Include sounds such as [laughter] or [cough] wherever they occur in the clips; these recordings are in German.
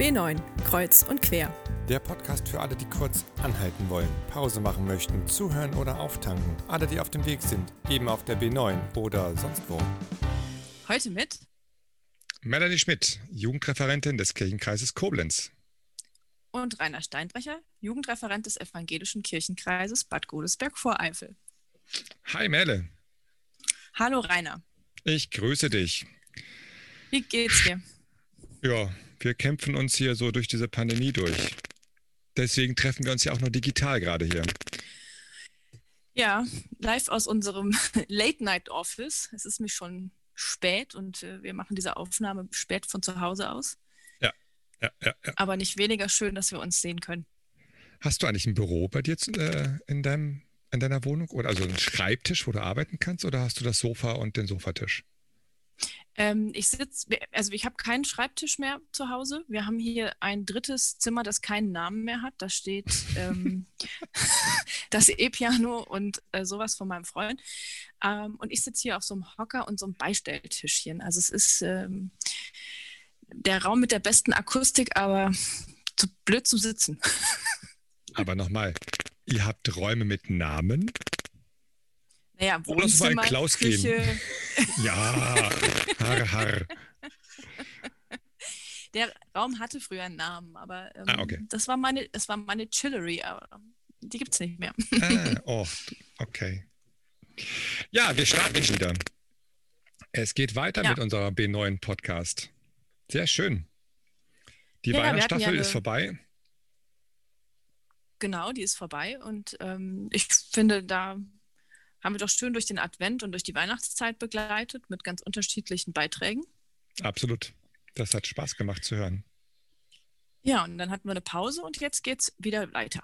B9, Kreuz und Quer. Der Podcast für alle, die kurz anhalten wollen, Pause machen möchten, zuhören oder auftanken. Alle, die auf dem Weg sind, eben auf der B9 oder sonst wo. Heute mit Melanie Schmidt, Jugendreferentin des Kirchenkreises Koblenz. Und Rainer Steinbrecher, Jugendreferent des Evangelischen Kirchenkreises Bad Godesberg-Voreifel. Hi Melle. Hallo Rainer. Ich grüße dich. Wie geht's dir? Ja, wir kämpfen uns hier so durch diese Pandemie durch. Deswegen treffen wir uns ja auch nur digital gerade hier. Ja, live aus unserem [laughs] Late-Night-Office. Es ist mich schon spät und äh, wir machen diese Aufnahme spät von zu Hause aus. Ja, ja, ja, ja. Aber nicht weniger schön, dass wir uns sehen können. Hast du eigentlich ein Büro bei dir äh, in, deinem, in deiner Wohnung? Oder also einen Schreibtisch, wo du arbeiten kannst? Oder hast du das Sofa und den Sofatisch? Ähm, ich sitze, also ich habe keinen Schreibtisch mehr zu Hause. Wir haben hier ein drittes Zimmer, das keinen Namen mehr hat. Da steht ähm, [laughs] [laughs] das E-Piano und äh, sowas von meinem Freund. Ähm, und ich sitze hier auf so einem Hocker und so einem Beistelltischchen. Also es ist ähm, der Raum mit der besten Akustik, aber zu blöd zum Sitzen. [laughs] aber nochmal, ihr habt Räume mit Namen? Naja, Wohnzimmer, Klaus Küche. [laughs] ja, har, har. [laughs] Der Raum hatte früher einen Namen, aber ähm, ah, okay. das war meine, das war meine Chillery, aber die gibt es nicht mehr. ah, [laughs] oh, okay. Ja, wir starten wieder. Es geht weiter ja. mit unserer B9 Podcast. Sehr schön. Die ja, Weihnachtsstaffel ja ist vorbei. Genau, die ist vorbei und ähm, ich finde, da haben wir doch schön durch den Advent und durch die Weihnachtszeit begleitet mit ganz unterschiedlichen Beiträgen. Absolut. Das hat Spaß gemacht zu hören. Ja, und dann hatten wir eine Pause und jetzt geht es wieder weiter.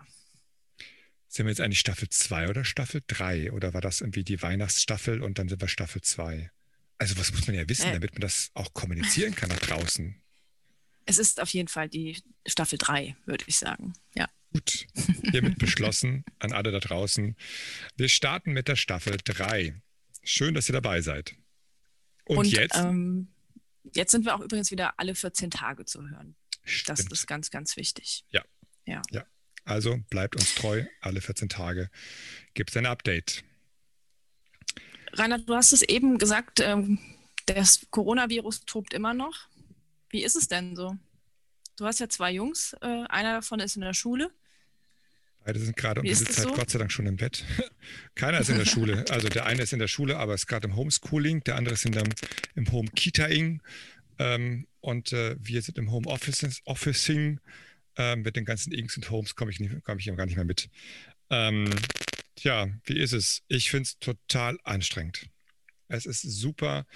Sind wir jetzt eigentlich Staffel 2 oder Staffel 3? Oder war das irgendwie die Weihnachtsstaffel und dann sind wir Staffel 2? Also, was muss man ja wissen, äh, damit man das auch kommunizieren kann nach draußen? Es ist auf jeden Fall die Staffel 3, würde ich sagen. Ja. Gut, [laughs] hiermit beschlossen an alle da draußen. Wir starten mit der Staffel 3. Schön, dass ihr dabei seid. Und, Und jetzt? Ähm, jetzt sind wir auch übrigens wieder alle 14 Tage zu hören. Stimmt. Das ist ganz, ganz wichtig. Ja. Ja. ja. Also bleibt uns treu. Alle 14 Tage gibt es ein Update. Rainer, du hast es eben gesagt, ähm, das Coronavirus tobt immer noch. Wie ist es denn so? Du hast ja zwei Jungs, äh, einer davon ist in der Schule. Beide sind gerade um diese Zeit so? Gott sei Dank schon im Bett. [laughs] Keiner ist in der Schule. Also der eine ist in der Schule, aber ist gerade im Homeschooling, der andere ist in der, im Home Kitaing ähm, und äh, wir sind im Home Officing. Ähm, mit den ganzen Inks und Homes komme ich, komm ich gar nicht mehr mit. Ähm, ja, wie ist es? Ich finde es total anstrengend. Es ist super.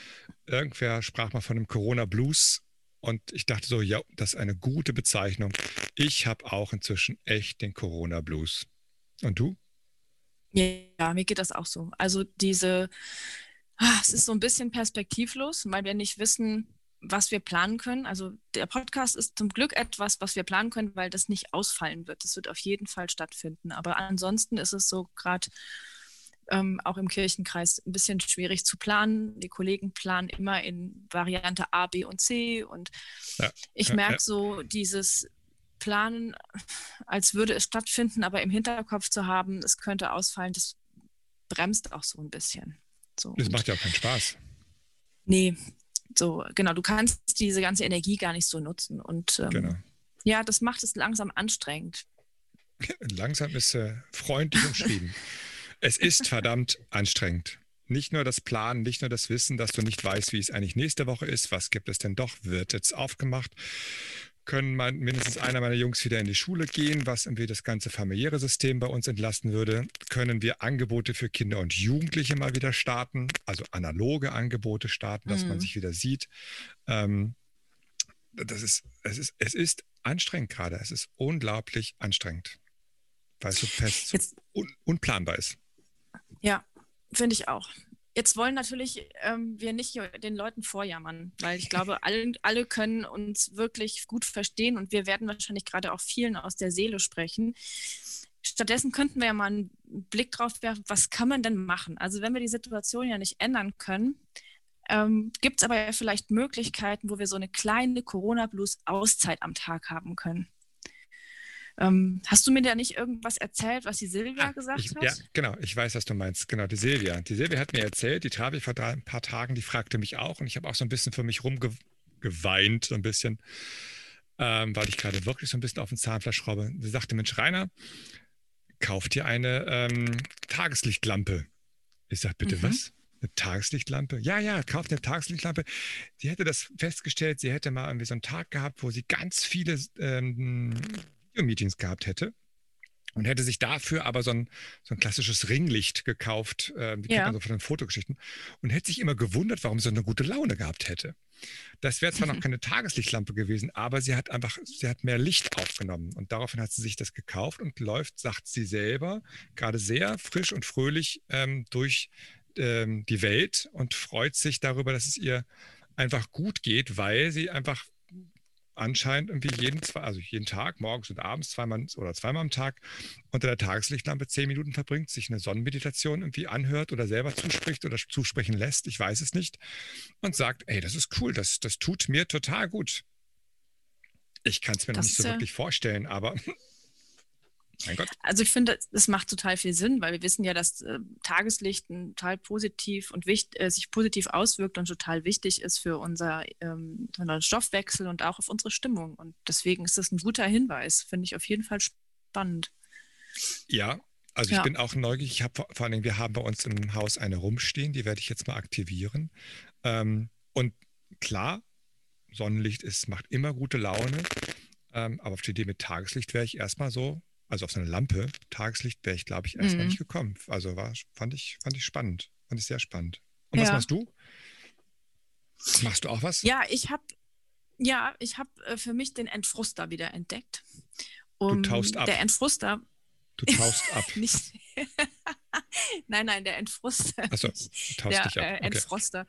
Irgendwer sprach mal von einem Corona-Blues. Und ich dachte so, ja, das ist eine gute Bezeichnung. Ich habe auch inzwischen echt den Corona-Blues. Und du? Ja, mir geht das auch so. Also diese, ah, es ist so ein bisschen perspektivlos, weil wir nicht wissen, was wir planen können. Also der Podcast ist zum Glück etwas, was wir planen können, weil das nicht ausfallen wird. Das wird auf jeden Fall stattfinden. Aber ansonsten ist es so gerade ähm, auch im Kirchenkreis ein bisschen schwierig zu planen. Die Kollegen planen immer in Variante A, B und C. Und ja, ich merke ja. so dieses Planen, als würde es stattfinden, aber im Hinterkopf zu haben, es könnte ausfallen, das bremst auch so ein bisschen. So, das macht ja auch keinen Spaß. Nee, so, genau, du kannst diese ganze Energie gar nicht so nutzen. Und ähm, genau. ja, das macht es langsam anstrengend. [laughs] Langsam ist äh, freundlich umschrieben. [laughs] Es ist verdammt anstrengend. Nicht nur das Planen, nicht nur das Wissen, dass du nicht weißt, wie es eigentlich nächste Woche ist. Was gibt es denn doch? Wird jetzt aufgemacht? Können mein, mindestens einer meiner Jungs wieder in die Schule gehen, was irgendwie das ganze familiäre System bei uns entlasten würde? Können wir Angebote für Kinder und Jugendliche mal wieder starten? Also analoge Angebote starten, dass mhm. man sich wieder sieht. Ähm, das ist, es, ist, es ist anstrengend gerade. Es ist unglaublich anstrengend, weil es so fest un, unplanbar ist. Ja, finde ich auch. Jetzt wollen natürlich ähm, wir nicht den Leuten vorjammern, weil ich glaube, alle, alle können uns wirklich gut verstehen und wir werden wahrscheinlich gerade auch vielen aus der Seele sprechen. Stattdessen könnten wir ja mal einen Blick drauf werfen, was kann man denn machen? Also wenn wir die Situation ja nicht ändern können, ähm, gibt es aber ja vielleicht Möglichkeiten, wo wir so eine kleine Corona-Blues-Auszeit am Tag haben können. Ähm, hast du mir da nicht irgendwas erzählt, was die Silvia ah, gesagt ich, hat? Ja, genau. Ich weiß, was du meinst. Genau, die Silvia. Die Silvia hat mir erzählt, die traf ich vor ein paar Tagen, die fragte mich auch und ich habe auch so ein bisschen für mich rumgeweint, so ein bisschen, ähm, weil ich gerade wirklich so ein bisschen auf den Zahnfleisch schraube. Sie sagte, Mensch, Rainer, kauf dir eine ähm, Tageslichtlampe. Ich sage, bitte mhm. was? Eine Tageslichtlampe? Ja, ja, kauft eine Tageslichtlampe. Sie hätte das festgestellt, sie hätte mal irgendwie so einen Tag gehabt, wo sie ganz viele ähm, Videomeetings gehabt hätte und hätte sich dafür aber so ein, so ein klassisches Ringlicht gekauft, äh, die ja. kennt man so von den Fotogeschichten, und hätte sich immer gewundert, warum sie so eine gute Laune gehabt hätte. Das wäre zwar noch keine Tageslichtlampe gewesen, aber sie hat einfach, sie hat mehr Licht aufgenommen und daraufhin hat sie sich das gekauft und läuft, sagt sie selber, gerade sehr frisch und fröhlich ähm, durch ähm, die Welt und freut sich darüber, dass es ihr einfach gut geht, weil sie einfach anscheinend irgendwie jeden, also jeden Tag, morgens und abends, zweimal oder zweimal am Tag unter der Tageslichtlampe zehn Minuten verbringt, sich eine Sonnenmeditation irgendwie anhört oder selber zuspricht oder zusprechen lässt, ich weiß es nicht, und sagt, ey, das ist cool, das, das tut mir total gut. Ich kann es mir das, noch nicht so äh, wirklich vorstellen, aber. Also ich finde, das macht total viel Sinn, weil wir wissen ja, dass äh, Tageslicht total positiv und wichtig, äh, sich positiv auswirkt und total wichtig ist für unser, ähm, unseren Stoffwechsel und auch auf unsere Stimmung. Und deswegen ist das ein guter Hinweis, finde ich auf jeden Fall spannend. Ja, also ich ja. bin auch neugierig. Ich habe vor, vor allen Dingen, wir haben bei uns im Haus eine rumstehen, die werde ich jetzt mal aktivieren. Ähm, und klar, Sonnenlicht ist, macht immer gute Laune. Ähm, aber auf die Idee mit Tageslicht wäre ich erstmal so also auf so eine Lampe, Tageslicht wäre ich, glaube ich, erstmal mhm. nicht gekommen. Also war, fand ich, fand ich spannend. Fand ich sehr spannend. Und ja. was machst du? Machst du auch was? Ja, ich habe ja, ich habe äh, für mich den Entfruster wieder entdeckt. Um, du taust ab. Der Entfruster. Du taust ab. [laughs] nicht, [laughs] nein, nein, der Entfruster. Achso, [laughs] taust der, dich ab. Äh, okay. Entfroster.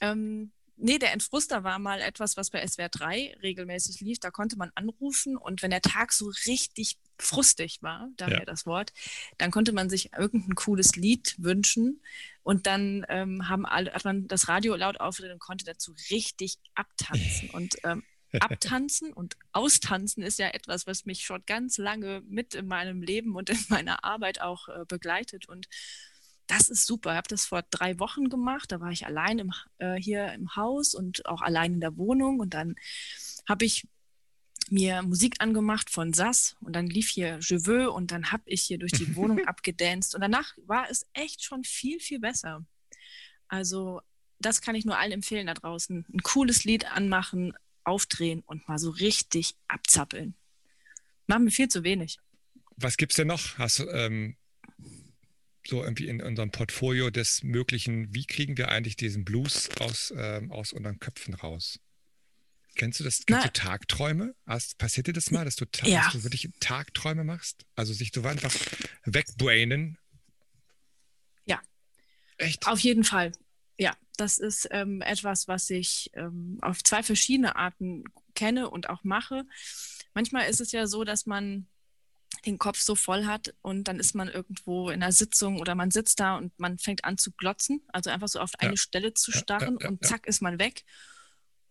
Ähm, Nee, der Entfruster war mal etwas, was bei SWR 3 regelmäßig lief. Da konnte man anrufen und wenn der Tag so richtig frustig war, daher ja. das Wort, dann konnte man sich irgendein cooles Lied wünschen und dann ähm, haben alle, hat man das Radio laut aufgedreht und konnte dazu richtig abtanzen. [laughs] Und ähm, abtanzen und austanzen ist ja etwas, was mich schon ganz lange mit in meinem Leben und in meiner Arbeit auch äh, begleitet und das ist super. Ich habe das vor drei Wochen gemacht. Da war ich allein im, äh, hier im Haus und auch allein in der Wohnung. Und dann habe ich mir Musik angemacht von Sass und dann lief hier Je veux und dann habe ich hier durch die [laughs] Wohnung abgedanced und danach war es echt schon viel, viel besser. Also das kann ich nur allen empfehlen da draußen. Ein cooles Lied anmachen, aufdrehen und mal so richtig abzappeln. Machen wir viel zu wenig. Was gibt es denn noch? Hast du ähm, so irgendwie in unserem Portfolio des Möglichen, wie kriegen wir eigentlich diesen Blues aus, ähm, aus unseren Köpfen raus? Kennst du das? Kennst du Tagträume? Hast, passiert dir das mal, dass du, ja. dass du wirklich Tagträume machst? Also sich so einfach wegbrainen? Ja. Echt? Auf jeden Fall. Ja, das ist ähm, etwas, was ich ähm, auf zwei verschiedene Arten kenne und auch mache. Manchmal ist es ja so, dass man den Kopf so voll hat und dann ist man irgendwo in einer Sitzung oder man sitzt da und man fängt an zu glotzen, also einfach so auf ja. eine Stelle zu starren ja, ja, und zack ist man weg.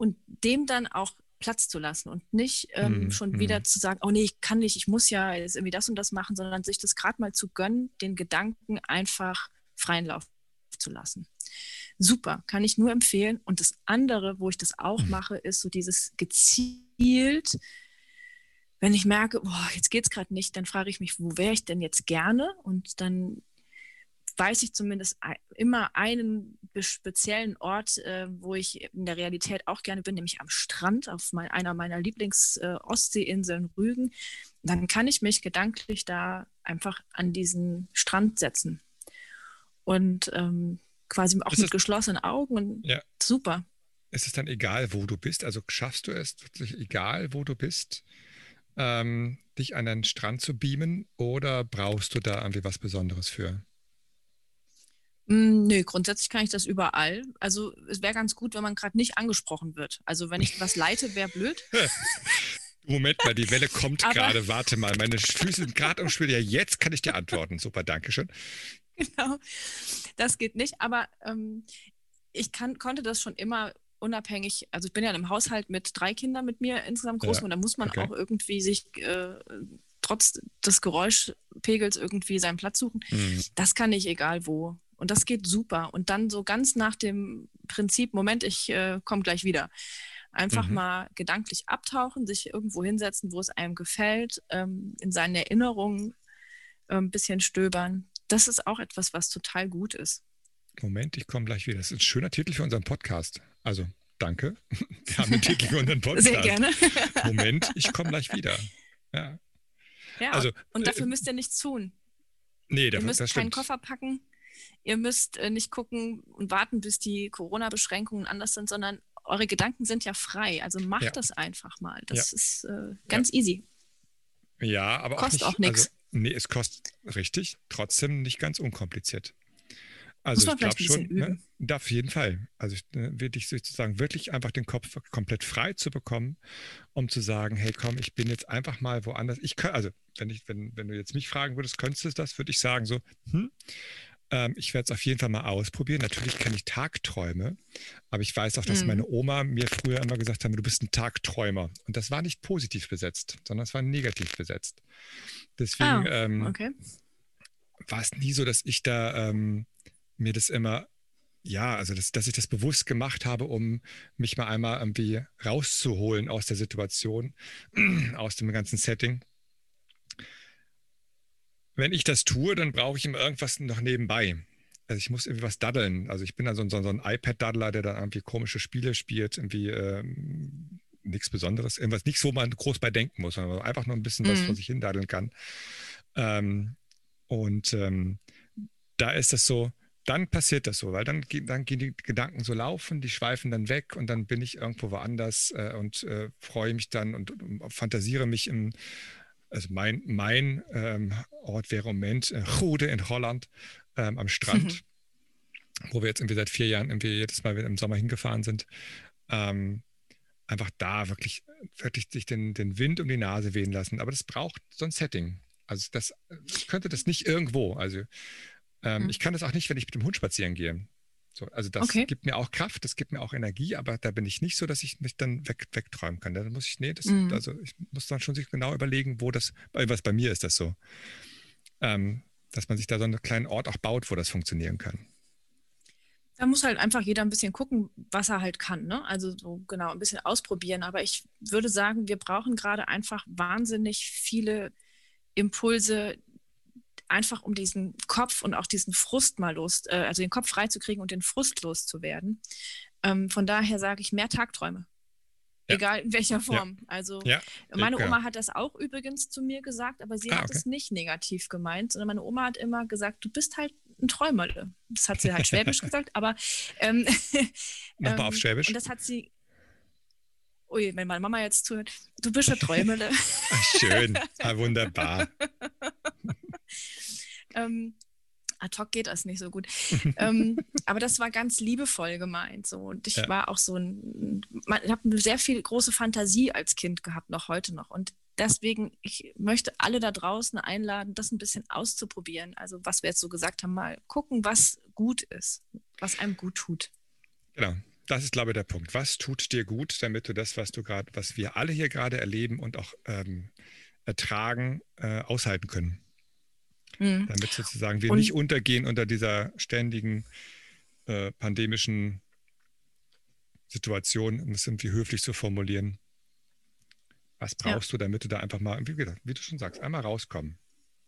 Und dem dann auch Platz zu lassen und nicht ähm, mm, schon mm. wieder zu sagen, oh nee, ich kann nicht, ich muss ja jetzt irgendwie das und das machen, sondern sich das gerade mal zu gönnen, den Gedanken einfach freien Lauf zu lassen. Super, kann ich nur empfehlen. Und das andere, wo ich das auch mm. mache, ist so dieses gezielt wenn ich merke, boah, jetzt geht es gerade nicht, dann frage ich mich, wo wäre ich denn jetzt gerne? Und dann weiß ich zumindest immer einen speziellen Ort, äh, wo ich in der Realität auch gerne bin, nämlich am Strand, auf mein, einer meiner Lieblings-Ostseeinseln äh, Rügen. Dann kann ich mich gedanklich da einfach an diesen Strand setzen. Und ähm, quasi auch ist mit geschlossenen Augen. Und ja. Super. Ist es dann egal, wo du bist? Also schaffst du es wirklich egal, wo du bist? ähm, dich an den Strand zu beamen oder brauchst du da irgendwie was Besonderes für? Mm, nö, grundsätzlich kann ich das überall. Also es wäre ganz gut, wenn man gerade nicht angesprochen wird. Also wenn ich was leite, wäre blöd. [laughs] Moment mal, die Welle kommt gerade. Warte mal, meine Füße sind gerade am Spiel. Ja, jetzt kann ich dir antworten. Super, danke schön. [laughs] Genau, das geht nicht. Aber ähm, ich kann, konnte das schon immer unabhängig, also ich bin ja in einem Haushalt mit drei Kindern mit mir insgesamt groß ja, und da muss man okay. auch irgendwie sich äh, trotz des Geräuschpegels irgendwie seinen Platz suchen. Mhm. Das kann ich egal wo. Und das geht super. Und dann so ganz nach dem Prinzip, Moment, ich äh, komme gleich wieder. Einfach mhm. mal gedanklich abtauchen, sich irgendwo hinsetzen, wo es einem gefällt, ähm, in seinen Erinnerungen äh, ein bisschen stöbern. Das ist auch etwas, was total gut ist. Moment, ich komme gleich wieder. Das ist ein schöner Titel für unseren Podcast. Also, danke. [laughs] Wir haben einen Titel für unseren [laughs] Podcast. Sehr gerne. [laughs] Moment, ich komme gleich wieder. Ja. Ja, also, und dafür äh, müsst ihr nichts tun. Nee, ihr müsst keinen Koffer packen. Ihr müsst äh, nicht gucken und warten, bis die Corona-Beschränkungen anders sind, sondern eure Gedanken sind ja frei. Also macht ja. das einfach mal. Das ja. ist äh, ganz ja. easy. Ja, aber kostet auch nichts. Also, nee, es kostet richtig, trotzdem nicht ganz unkompliziert. Also ich glaube schon, ne, auf jeden Fall. Also ich, ne, wirklich sozusagen wirklich einfach den Kopf komplett frei zu bekommen, um zu sagen, hey komm, ich bin jetzt einfach mal woanders. Ich kann, also wenn ich, wenn, wenn du jetzt mich fragen würdest, könntest du das, würde ich sagen so, hm, ähm, ich werde es auf jeden Fall mal ausprobieren. Natürlich kenne ich Tagträume, aber ich weiß auch, dass mhm. meine Oma mir früher immer gesagt hat, du bist ein Tagträumer. Und das war nicht positiv besetzt, sondern es war negativ besetzt. Deswegen oh, ähm, okay. war es nie so, dass ich da ähm, mir das immer, ja, also das, dass ich das bewusst gemacht habe, um mich mal einmal irgendwie rauszuholen aus der Situation, [clears throat] aus dem ganzen Setting. Wenn ich das tue, dann brauche ich immer irgendwas noch nebenbei. Also ich muss irgendwie was daddeln. Also ich bin dann so, so, ein iPad-Daddler, der dann irgendwie komische Spiele spielt, irgendwie ähm, nichts Besonderes, irgendwas, nichts, wo man groß bei denken muss, sondern einfach nur ein bisschen mhm. was vor sich hin daddeln kann. Ähm, und ähm, da ist es so, dann passiert das so, weil dann, dann gehen die Gedanken so laufen, die schweifen dann weg und dann bin ich irgendwo woanders äh, und äh, freue mich dann und, und, fantasiere mich im, also mein, mein ähm, Ort wäre im Moment äh, in Holland ähm, am Strand, wo wir jetzt irgendwie seit vier Jahren irgendwie jedes Mal im Sommer hingefahren sind. Ähm, einfach da wirklich, wirklich sich den, den Wind um die Nase wehen lassen. Aber das braucht so ein Setting. Also das, ich könnte das nicht irgendwo. Also ähm, mhm. Ich kann das auch nicht, wenn ich mit dem Hund spazieren gehe. So, also das okay. gibt mir auch Kraft, das gibt mir auch Energie, aber da bin ich nicht so, dass ich mich dann weg, wegträumen kann. Da muss ich, nee, das, mhm. also ich muss dann schon sich genau überlegen, wo das, was bei mir ist das so. Ähm, dass man sich da so einen kleinen Ort auch baut, wo das funktionieren kann. Da muss halt einfach jeder ein bisschen gucken, was er halt kann. Ne? Also so genau ein bisschen ausprobieren. Aber ich würde sagen, wir brauchen gerade einfach wahnsinnig viele Impulse, einfach um diesen Kopf und auch diesen Frust mal los, äh, also den Kopf freizukriegen und den Frust loszuwerden. Ähm, von daher sage ich mehr Tagträume. Ja. Egal in welcher Form. Ja. Also ja. meine Oma hat das auch übrigens zu mir gesagt, aber sie ah, hat okay. es nicht negativ gemeint, sondern meine Oma hat immer gesagt, du bist halt ein Träumerle. Das hat sie halt schwäbisch [laughs] gesagt, aber ähm, [laughs] Nochmal auf ähm, Schwäbisch. Und das hat sie. Ui, wenn meine Mama jetzt zuhört, du bist ein Träumerle. [laughs] Schön, ah, wunderbar. Ähm, ad hoc geht das nicht so gut. [laughs] ähm, aber das war ganz liebevoll gemeint. So. Und ich ja. war auch so ein, ich habe sehr viel große Fantasie als Kind gehabt, noch heute noch. Und deswegen, ich möchte alle da draußen einladen, das ein bisschen auszuprobieren. Also was wir jetzt so gesagt haben, mal gucken, was gut ist, was einem gut tut. Genau. Das ist, glaube ich, der Punkt. Was tut dir gut, damit du das, was du gerade, was wir alle hier gerade erleben und auch ähm, ertragen, äh, aushalten können? Mhm. Damit sozusagen wir und, nicht untergehen unter dieser ständigen äh, pandemischen Situation, um es irgendwie höflich zu formulieren. Was brauchst ja. du, damit du da einfach mal, wie, gesagt, wie du schon sagst, einmal rauskommen,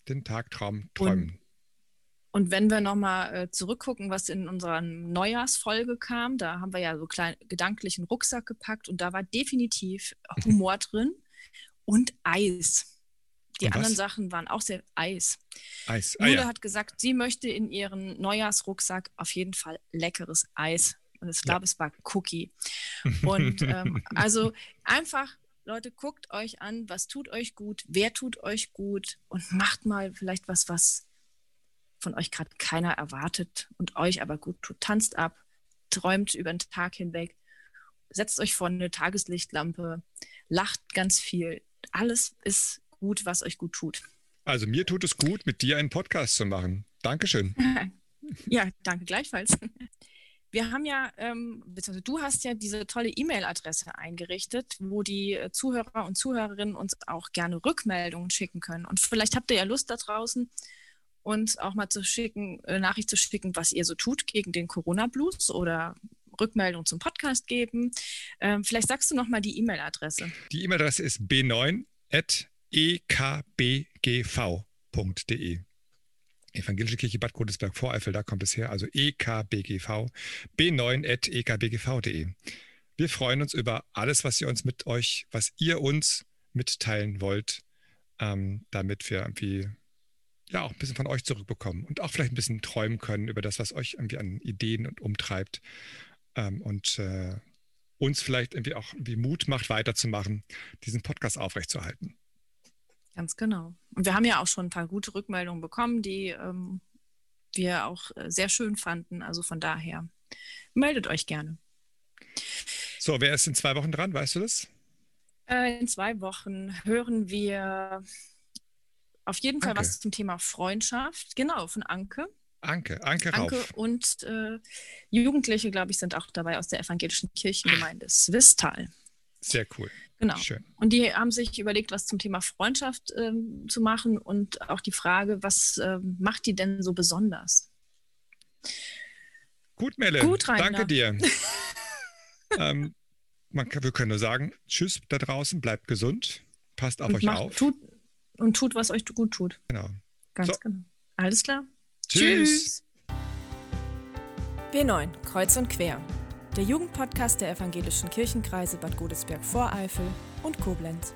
den Tagtraum träumen. Und, und wenn wir nochmal äh, zurückgucken, was in unserer Neujahrsfolge kam, da haben wir ja so kleinen gedanklichen Rucksack gepackt und da war definitiv [laughs] Humor drin und Eis. Die Und anderen was? Sachen waren auch sehr Eis. Eis. Ah, Jule ja. hat gesagt, sie möchte in ihren Neujahrsrucksack auf jeden Fall leckeres Eis. Und ich glaube, ja. es war Cookie. [laughs] Und ähm, also einfach, Leute, guckt euch an, was tut euch gut, wer tut euch gut und macht mal vielleicht was, was von euch gerade keiner erwartet und euch aber gut tut. Tanzt ab, träumt über den Tag hinweg, setzt euch vor eine Tageslichtlampe, lacht ganz viel. Alles ist gut, was euch gut tut. Also mir tut es gut, mit dir einen Podcast zu machen. Dankeschön. [laughs] ja, danke gleichfalls. wir haben ja, ähm, beziehungsweise du hast ja diese tolle E-Mail-Adresse eingerichtet, wo die äh, Zuhörer und Zuhörerinnen uns auch gerne Rückmeldungen schicken können. Und vielleicht habt ihr ja Lust da draußen, uns auch mal zu schicken, äh, Nachricht zu schicken, was ihr so tut gegen den Corona-Blues oder Rückmeldung zum Podcast geben. Ähm, vielleicht sagst du noch mal die E-Mail-Adresse. Die E-Mail-Adresse ist b9.ekbgv.de. Evangelische Kirche Bad Godesberg Voreifel, da kommt es her, also ekbgv, b9.ekbgv.de. Wir freuen uns über alles, was ihr uns mit euch, was ihr uns mitteilen wollt, ähm, damit wir irgendwie ja auch ein bisschen von euch zurückbekommen und auch vielleicht ein bisschen träumen können über das, was euch irgendwie an Ideen und umtreibt ähm, und äh, uns vielleicht irgendwie auch wie Mut macht, weiterzumachen, diesen Podcast aufrechtzuerhalten. Ganz genau. Und wir haben ja auch schon ein paar gute Rückmeldungen bekommen, die ähm, wir auch äh, sehr schön fanden. Also von daher meldet euch gerne. So, wer ist in zwei Wochen dran? Weißt du das? Äh, in zwei Wochen hören wir auf jeden Fall was zum Thema Freundschaft. Genau, von Anke. Anke, Anke Rauf. Anke und äh, Jugendliche, glaube ich, sind auch dabei aus der evangelischen Kirchengemeinde Swistal. Sehr cool. Genau. Schön. Und die haben sich überlegt, was zum Thema Freundschaft ähm, zu machen und auch die Frage, was ähm, macht die denn so besonders? Gut, Melle. Gut, Rainer. Danke dir. [laughs] ähm, man kann, wir können nur sagen, tschüss da draußen, bleibt gesund, passt auf und euch macht, auf. Tut, und tut, was euch gut tut. Genau. Ganz so. genau. Alles klar. Tschüss. B9, Kreuz und Quer. Der Jugendpodcast der evangelischen Kirchenkreise Bad Godesberg-Voreifel und Koblenz.